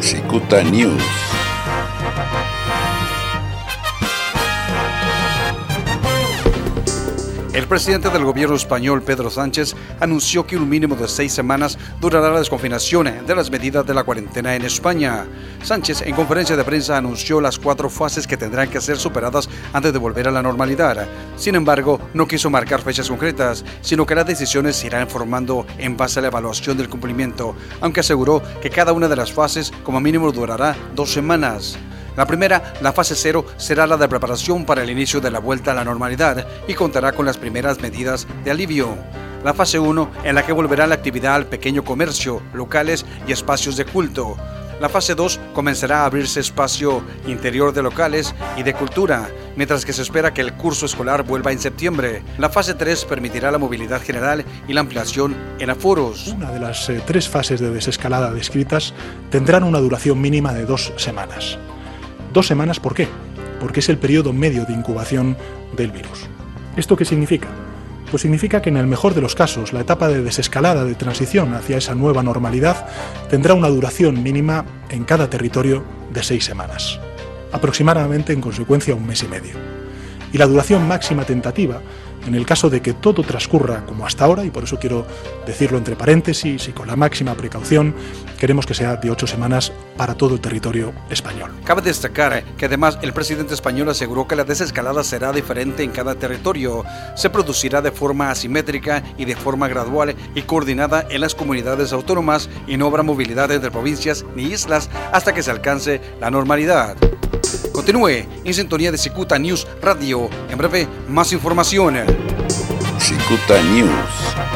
Cicuta News. El presidente del gobierno español, Pedro Sánchez, anunció que un mínimo de seis semanas durará la desconfinación de las medidas de la cuarentena en España. Sánchez, en conferencia de prensa, anunció las cuatro fases que tendrán que ser superadas antes de volver a la normalidad. Sin embargo, no quiso marcar fechas concretas, sino que las decisiones se irán formando en base a la evaluación del cumplimiento, aunque aseguró que cada una de las fases como mínimo durará dos semanas. La primera, la fase cero, será la de preparación para el inicio de la vuelta a la normalidad y contará con las primeras medidas de alivio. La fase 1, en la que volverá la actividad al pequeño comercio, locales y espacios de culto. La fase 2 comenzará a abrirse espacio interior de locales y de cultura, mientras que se espera que el curso escolar vuelva en septiembre. La fase 3 permitirá la movilidad general y la ampliación en aforos. Una de las eh, tres fases de desescalada descritas tendrán una duración mínima de dos semanas. Dos semanas, ¿por qué? Porque es el periodo medio de incubación del virus. ¿Esto qué significa? Pues significa que en el mejor de los casos la etapa de desescalada de transición hacia esa nueva normalidad tendrá una duración mínima en cada territorio de seis semanas, aproximadamente en consecuencia un mes y medio. Y la duración máxima tentativa en el caso de que todo transcurra como hasta ahora, y por eso quiero decirlo entre paréntesis y con la máxima precaución, queremos que sea de ocho semanas para todo el territorio español. Cabe destacar que además el presidente español aseguró que la desescalada será diferente en cada territorio. Se producirá de forma asimétrica y de forma gradual y coordinada en las comunidades autónomas y no habrá movilidad entre provincias ni islas hasta que se alcance la normalidad. Continúe en sintonía de Cicuta News Radio. En breve, más información. Cicuta News.